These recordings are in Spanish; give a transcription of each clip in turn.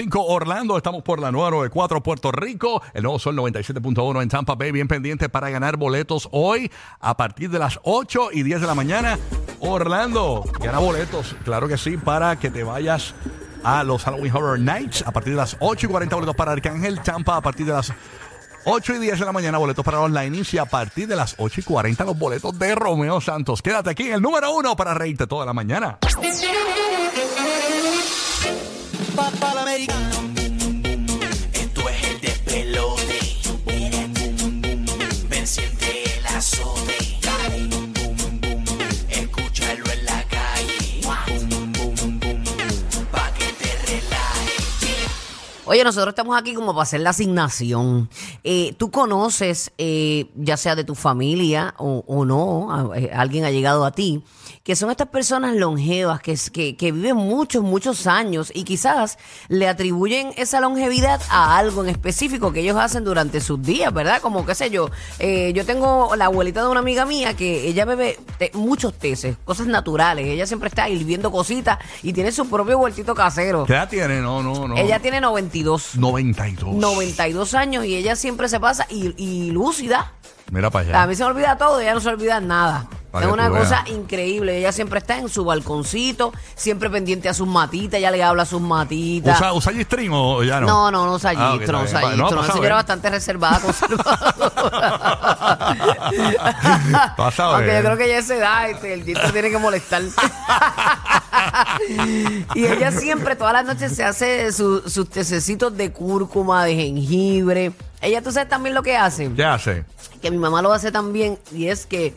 5 Orlando, estamos por la 994 Puerto Rico, el nuevo sol 97.1 en Tampa Bay, bien pendiente para ganar boletos hoy a partir de las 8 y 10 de la mañana. Orlando, gana boletos, claro que sí, para que te vayas a los Halloween Horror Nights a partir de las 8 y 40 boletos para Arcángel, Tampa a partir de las 8 y 10 de la mañana, boletos para Lightnings y a partir de las 8 y 40 los boletos de Romeo Santos. Quédate aquí en el número uno para reírte toda la mañana. Oye, nosotros estamos aquí como para hacer la asignación. Eh, Tú conoces, eh, ya sea de tu familia o, o no, a- eh, alguien ha llegado a ti, que son estas personas longevas que, es- que, que viven muchos, muchos años y quizás le atribuyen esa longevidad a algo en específico que ellos hacen durante sus días, ¿verdad? Como, qué sé yo, eh, yo tengo la abuelita de una amiga mía que ella bebe muchos teces, cosas naturales. Ella siempre está hirviendo cositas y tiene su propio huertito casero. ¿Qué edad tiene? No, no, no. Ella tiene 92. 92. 92 años y ella siempre se pasa y, y lúcida. Mira para allá. A mí se me olvida todo, ella no se olvida nada. Es una cosa veas. increíble. Ella siempre está en su balconcito, siempre pendiente a sus matitas, ella le habla a sus matitas. ¿Usa, usa G-String o ya no? No, no, no usa Ah, ok, gistro, no. No, saber. señora bastante reservada, conservadora. Aunque yo creo que ya esa edad este, el gistro tiene que molestar. y ella siempre, todas las noches, se hace su- sus tececitos de cúrcuma, de jengibre. Ella, tú sabes también lo que hace ¿Qué hace? que mi mamá lo hace también y es que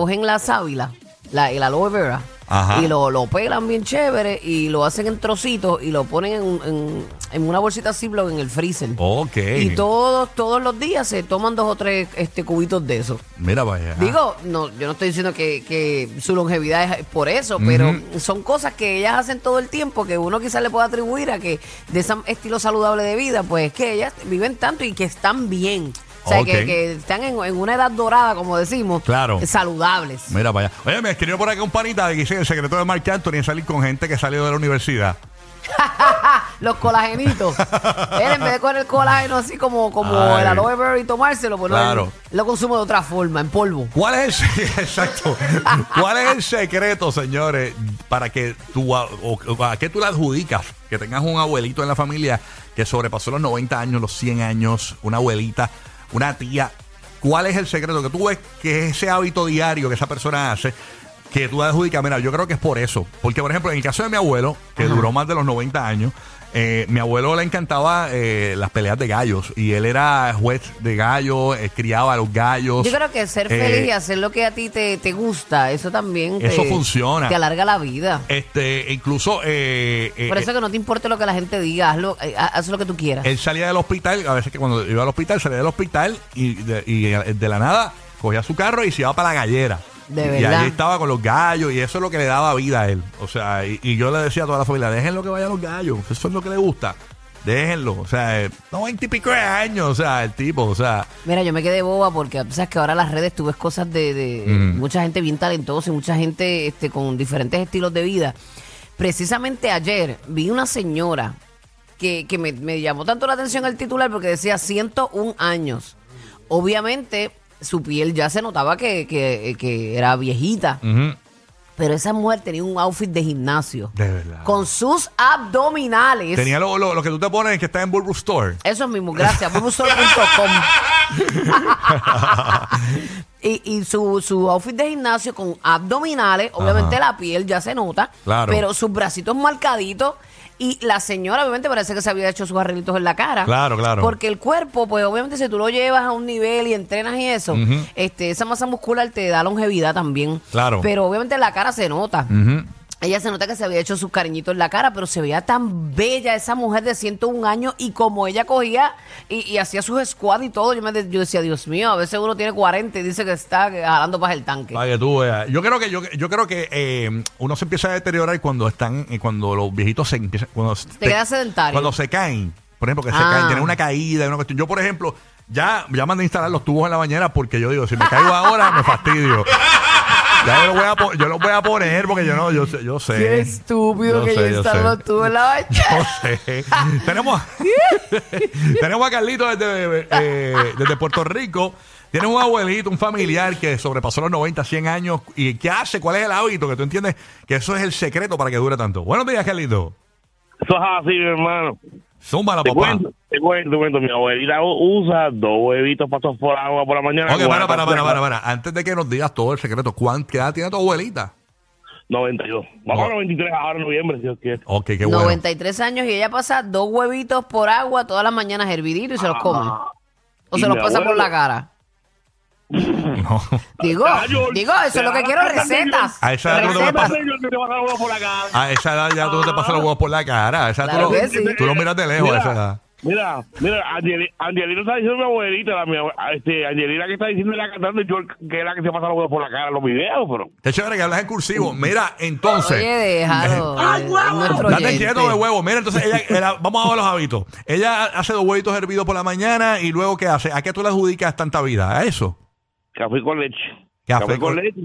cogen la sábila, la, el aloe vera, Ajá. y lo, lo pelan bien chévere y lo hacen en trocitos y lo ponen en, en- en una bolsita Ziploc en el freezer. Ok. Y todos, todos los días se toman dos o tres este, cubitos de eso. Mira allá. Digo, no, yo no estoy diciendo que, que su longevidad es por eso, pero son cosas que ellas hacen todo el tiempo que uno quizás le puede atribuir a que de ese estilo saludable de vida, pues es que ellas viven tanto y que están bien. O sea, que, que están en, en una edad dorada, como decimos, Claro. saludables. Mira para allá. Oye, me escribió por acá un panita que dice el secreto de Marc Anthony es salir con gente que salió de la universidad. Los colagenitos. Él en vez de coger el colágeno así como, como Ay. el aloe vera y tomárselo, pues no, Claro. él lo consume de otra forma, en polvo. ¿Cuál es el, exacto? ¿Cuál es el secreto, señores, para que tú o a qué tú le adjudicas que tengas un abuelito en la familia que sobrepasó los 90 años, los 100 años, una abuelita, una tía? ¿Cuál es el secreto que tú ves que es ese hábito diario que esa persona hace? Que tú adjudicas, mira, yo creo que es por eso. Porque, por ejemplo, en el caso de mi abuelo, que duró más de los 90 años, eh, mi abuelo le encantaba eh, las peleas de gallos. Y él era juez de gallos, eh, criaba a los gallos. Yo creo que ser Eh, feliz y hacer lo que a ti te, te gusta, eso también te, Eso funciona. te alarga la vida. Este, incluso Por eso que no te importe lo que la gente diga, hazlo, haz lo que tú quieras. él salía del hospital, a veces que cuando iba al hospital, salía del hospital y de, y de la nada cogía su carro y se iba para la gallera. De y verdad. allí estaba con los gallos y eso es lo que le daba vida a él. O sea, y, y yo le decía a toda la familia, déjenlo que vayan los gallos, eso es lo que le gusta. Déjenlo, o sea, eh, noventa y pico de años, o sea, el tipo, o sea, Mira, yo me quedé boba porque sabes que ahora las redes tú ves cosas de, de Mm. mucha gente bien talentosa y mucha gente este, con diferentes estilos de vida. Precisamente ayer vi una señora que, que me, me llamó tanto la atención el titular porque decía 101 años. Obviamente su piel ya se notaba que, que- que era viejita, pero esa mujer tenía un outfit de gimnasio de verdad. con sus abdominales. Tenía lo, lo- lo que tú te pones que está en Bulbul Store. Eso mismo, gracias. bulbusol.com. y y su, su outfit de gimnasio con abdominales, obviamente la piel ya se nota, Claro. pero sus bracitos marcaditos. Y la señora, obviamente, parece que se había hecho sus arreglitos en la cara. Claro, claro. Porque el cuerpo, pues, obviamente, si tú lo llevas a un nivel y entrenas y eso, este, esa masa muscular te da longevidad también. Claro. Pero obviamente la cara se nota. Ujú. Ella se nota que se había hecho sus cariñitos en la cara, pero se veía tan bella esa mujer de 101 años y como ella cogía y, y hacía sus squad y todo, yo, me, yo decía, Dios mío, a veces uno tiene 40 y dice que está jalando para el tanque. Para que tú veas. Yo creo que yo, yo creo que eh, uno se empieza a deteriorar cuando están eh, cuando los viejitos se empiezan cuando te- queda sedentario. Cuando se caen, por ejemplo, que se Ah. caen, tienen una caída, una cuestión. Yo por ejemplo, ya ya mandé a instalar los tubos en la bañera porque yo digo, si me caigo ahora me fastidio. Ya yo lo voy a po- yo los voy a poner porque yo no yo sé, yo sé. Qué estúpido Yo que sé, yo sé. tú en la bañera. Yo sé. tenemos, tenemos a Carlito desde, eh, desde Puerto Rico. Tienes un abuelito, un familiar que sobrepasó los 90, 100 años. ¿Y qué hace? ¿Cuál es el hábito? Que tú entiendes que eso es el secreto para que dure tanto. Buenos días, Carlito. Eso es así, mi hermano. Zúmbala, Te papá. te cuento, te cuento. Mi abuelita usa dos huevitos pasos por agua por la mañana. Ok, para, para, para, para, para. Antes de que nos digas todo el secreto, ¿cuán- ¿qué edad tiene tu abuelita? 92. Vamos a 93 ahora en noviembre, si Dios quiere. Ok, qué bueno. 93 años y ella pasa dos huevitos por agua todas las mañanas herviditos y se los come. O se los pasa por la cara. No. Digo, digo, eso es lo que quiero, recetas. A esa edad tú no Recetas. pasas- te va a dar agua por la cara. A esa edad ya tú no te pasas los huevos por la cara. A esa edad Claro tú, lo, que sí. tú lo miras de lejos a esa edad. Mira, mira, Angeli- Angelina está diciendo mi abuelita, la, mi, abue- este, Angelina que está diciendo la cantante, yo que es la que se pasa los huevos por la cara en los videos, pero. Qué chévere que hablas en cursivo. Mira, entonces. Oye, déjalo. Eh, es nuestro Date oyente. quieto de huevo. Mira, entonces ella, ella- vamos a ver los hábitos. Ella hace dos huevitos hervidos por la mañana y luego ¿qué hace? ¿A qué tú le adjudicas tanta vida? ¿A eso? Café con leche. Café con- con leche.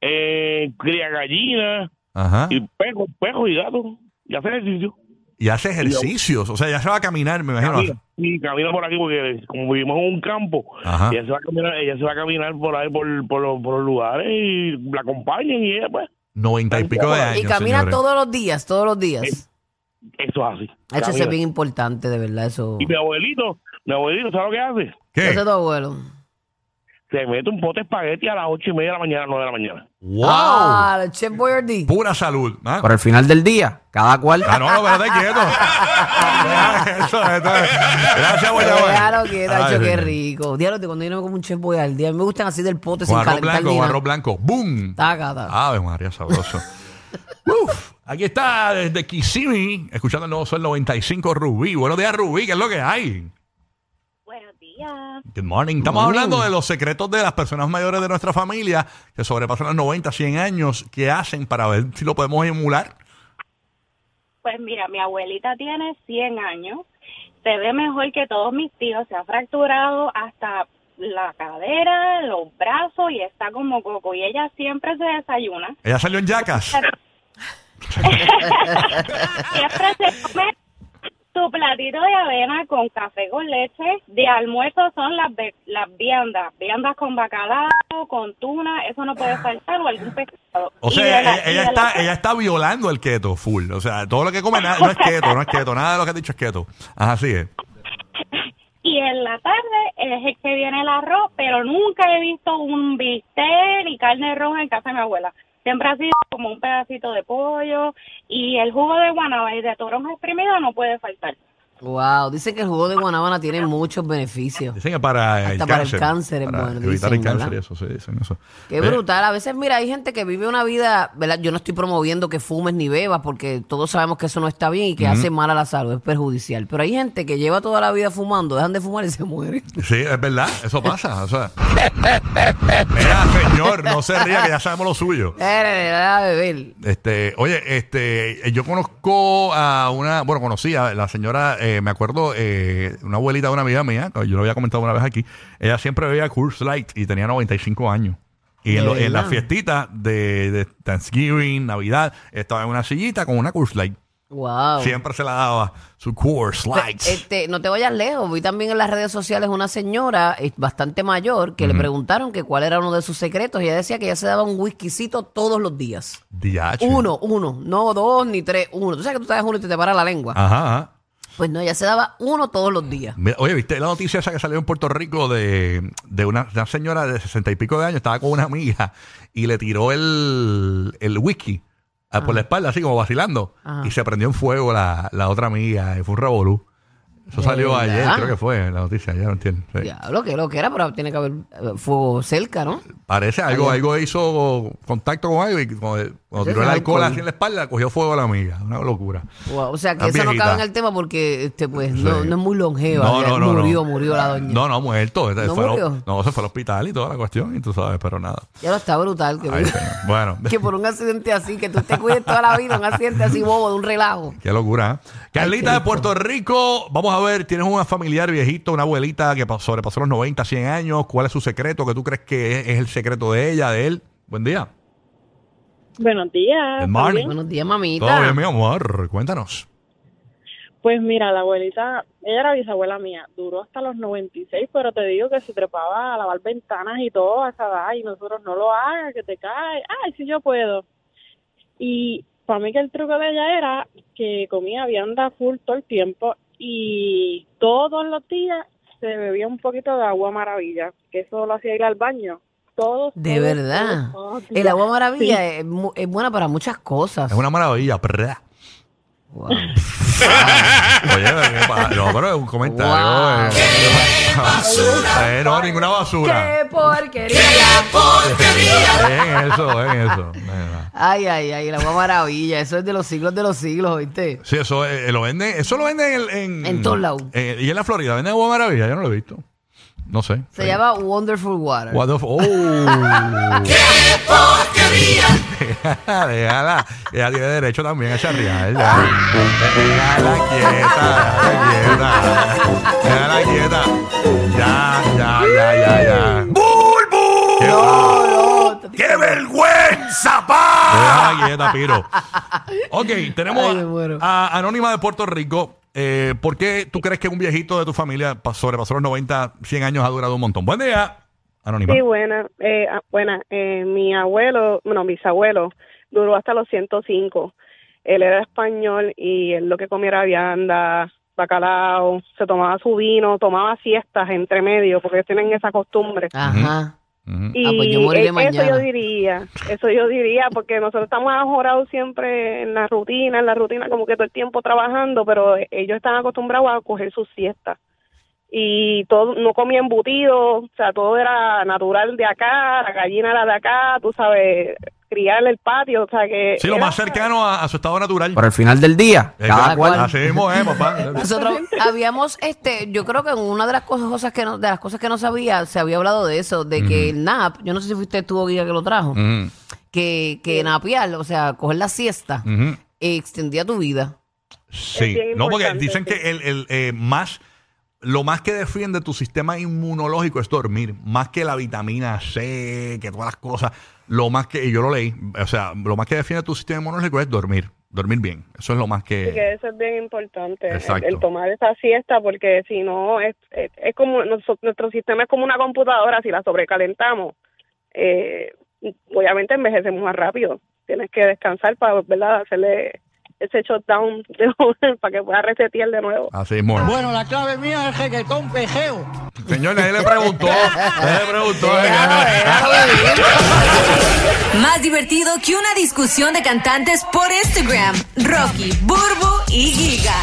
Eh, cría gallina Ajá. y perro, perro y gato. Y hacer ejercicio. Y hace ejercicios. O sea, ya se va a caminar, me imagino. Camina, y camina por aquí porque como vivimos en un campo, Ajá. ella se va a caminar, ella se va a caminar por ahí por, por, los, por los lugares y la acompañan y ella pues Noventa y pico de años. Y camina señores. todos los días, todos los días. eso es así. Eso es bien importante, de verdad, eso. Y mi abuelito, mi abuelito, ¿sabes lo que hace? ¿Qué? Eso es tu abuelo. Se mete un pote de espagueti a las ocho y media de la mañana, nueve de la mañana. ¡Wow! Ah, el Chef Boyardee. Pura salud. ¿ah? Por el final del día, cada cual. Ah, no, no, pero estate quieto. eso, eso es. Gracias, Guayabal. Déjalo que Nacho, qué rico. Diablo, cuando yo no me como un Chef Boyardee, a mí me gustan así del pote sin calentar blanco, ni con nada. arroz blanco. ¡Boom! Taca, taca. Ave María, sabroso. Uf, aquí está desde Kissimmee, escuchando el nuevo Sol 95 Rubí. Buenos días, Rubí, ¿qué es lo que hay? Días. Good morning. Estamos Morning. hablando de los secretos de las personas mayores de nuestra familia que sobrepasan los 90, 100 años. ¿Qué hacen para ver si lo podemos emular? Pues mira, mi abuelita tiene 100 años, se ve mejor que todos mis tíos, se ha fracturado hasta la cadera, los brazos y está como coco. Y ella siempre se desayuna, Ella salió en Yacas. siempre se come su platito de avena con café con leche. De almuerzo son las, las viandas, viandas con bacalao, con tuna, eso no puede faltar o algún pescado. O sea, la- ella, la- está, ella está violando el keto full. O sea, todo lo que come no es keto, no es keto. Nada de lo que ha dicho es keto. Ajá, así es. Y en la tarde es el que viene el arroz, pero nunca he visto un bistec ni carne roja en casa de mi abuela. Siempre ha sido como un pedacito de pollo y el jugo de guanaba y de toronja exprimido no puede faltar. Wow, dicen que el jugo de guanábana tiene muchos beneficios. Dicen que para el Hasta para el cáncer. cáncer es para bueno, Evitar dicen, el cáncer, ¿verdad? eso, sí, dicen eso. Qué Eh, brutal. A veces, mira, hay gente que vive una vida, ¿verdad? Yo no estoy promoviendo que fumes ni bebas porque todos sabemos que eso no está bien y que hace mal a la salud, es perjudicial. Pero hay gente que lleva toda la vida fumando, dejan de fumar y se mueren. Sí, es verdad, eso pasa. O sea. Mira, señor, no se ría que ya sabemos lo suyo. Eh, a beber. Este, oye, este, yo conozco a una, bueno, conocí a la señora, eh, me acuerdo, eh, una abuelita de una amiga mía, yo lo había comentado una vez aquí, ella siempre veía Curse Light y tenía 95 años. Y en, lo- ¿De en las fiestitas de, de Thanksgiving, Navidad, estaba en una sillita con una Curse Light. Wow. Siempre se la daba su Coors Light. Este, no te vayas lejos. Vi también en las redes sociales una señora eh, bastante mayor que le preguntaron que cuál era uno de sus secretos y ella decía que ella se daba un whiskycito todos los días. Uno, uno, no dos ni tres, uno. Tú sabes que tú te das uno y te, te para la lengua. Ajá, ajá. Pues no, ella se daba uno todos los días. Mira, Oye, ¿viste la noticia esa que salió en Puerto Rico de, de una, de una señora de sesenta y pico de años? Estaba con una amiga y le tiró el, el whisky ah, por la espalda, así como vacilando. Ajá. Y se prendió en fuego la, la otra amiga. Y fue un revolú. Eso salió ¿De ayer, verdad? creo que fue la noticia, ya no entiendo. sí. Diablo, que lo que era, pero tiene que haber eh, fuego cerca, ¿no? Parece algo, Ayer. algo hizo contacto con algo y cuando, tiró el es alcohol alcohol. así en la espalda, cogió fuego a la amiga. Una locura. Wow, O sea, que eso no viejita. cabe en el tema porque, este, pues, no, Sí. no es muy longeva. No, no, no, murió, no. murió la doña. No, no, muerto. Este ¿No fue al- murió? no, se fue al hospital y toda la cuestión, y tú sabes, pero nada. Ya lo está brutal. Que, Ay, señor. bueno, que por un accidente así, que tú te cuides toda la vida, un accidente así bobo, de un relajo. qué locura. ¿eh? Carlita de. Puerto Rico, vamos a ver, tienes un familiar viejito, una abuelita que pa- sobrepasó los 90, 100 años. ¿Cuál es su secreto? ¿Qué tú crees que es, es el secreto de ella, de él? Buen día. Buenos días. Buenos días, mamita. Todo bien, mi amor. Cuéntanos. Pues mira, la abuelita, ella era bisabuela mía, duró hasta los 96, pero te digo que se trepaba a lavar ventanas y todo a esa edad y nosotros no lo hagas, que te cae, ay, sí yo puedo. Y para mí que el truco de ella era que comía vianda full todo el tiempo y todos los días se bebía un poquito de agua maravilla, que eso lo hacía ir al baño. Todos, De todos, verdad. todos, todos los El agua maravilla Sí. es, mu- es buena para muchas cosas. Es una maravilla. Wow. Oye, ¿qué no, pero es un comentario. Wow. eh. Eh, no, ninguna basura. ¡Qué porquería! En eso, en eso. Ay, ay, ay, agua maravilla. Eso es de los siglos de los siglos, ¿viste? Sí, eso eh, lo venden, eso lo venden en, en, En todos lados. eh, y en la Florida, venden agua maravilla, yo no lo he visto. No sé. Se llama Wonderful Water. What the f- oh. déjala, ella tiene derecho también a charrear. Déjala quieta, déjala quieta. Déjala quieta. Ya, ya, ya, ya, ya. ¡Bulbu! No, no, ¡Qué vergüenza, pa! Déjala quieta, Piro. Ok, tenemos Ay, a Anónima de Puerto Rico. Eh, ¿Por qué tú crees que un viejito de tu familia pa- sobrepasó los 90, 100 años ha durado un montón? Buen día, Anónima. Sí, buena. Eh, ah, buena. Eh, mi abuelo, bueno, bisabuelo, duró hasta los 105. Él era español y él lo que comía era vianda, bacalao, se tomaba su vino, tomaba siestas entre medio, porque ellos tienen esa costumbre. Ajá. Y Ah, pues yo moriré e- eso mañana. yo diría, eso yo diría, porque nosotros estamos ajorados siempre en la rutina, en la rutina como que todo el tiempo trabajando, pero ellos están acostumbrados a coger sus siestas. Y todo, no comía embutido, o sea, todo era natural de acá, la gallina era de acá, tú sabes, criar en el patio, o sea que... Sí, lo era- más cercano a, a su estado natural. Por el final del día, Eh, cada cada cual. cual. Así mismo es, papá. Nosotros habíamos, este, yo creo que en una de las cosas, cosas que no, de las cosas que no sabía, se había hablado de eso, de que el nap, yo no sé si fuiste tú o Guía que lo trajo, que, que napear, o sea, coger la siesta, eh, extendía tu vida. Sí, no, porque dicen sí. que el, el, eh, más, lo más que defiende tu sistema inmunológico es dormir, más que la vitamina C, que todas las cosas, lo más que, y yo lo leí, o sea, lo más que defiende tu sistema inmunológico es dormir, dormir bien, eso es lo más Sí, que que... eso es bien importante, el, Exacto. el tomar esa siesta, porque si no, es, es, es como, noso- nuestro sistema es como una computadora, si la sobrecalentamos, eh, obviamente envejecemos más rápido. Tienes que descansar para, ¿verdad?, hacerle ese shutdown de- para que pueda resetear de nuevo. Así es. Bueno, la clave mía es reggaetón pejeo. Señor, nadie le preguntó, nadie le preguntó. Más divertido que una discusión de cantantes por Instagram. Rocky, Burbu y Giga.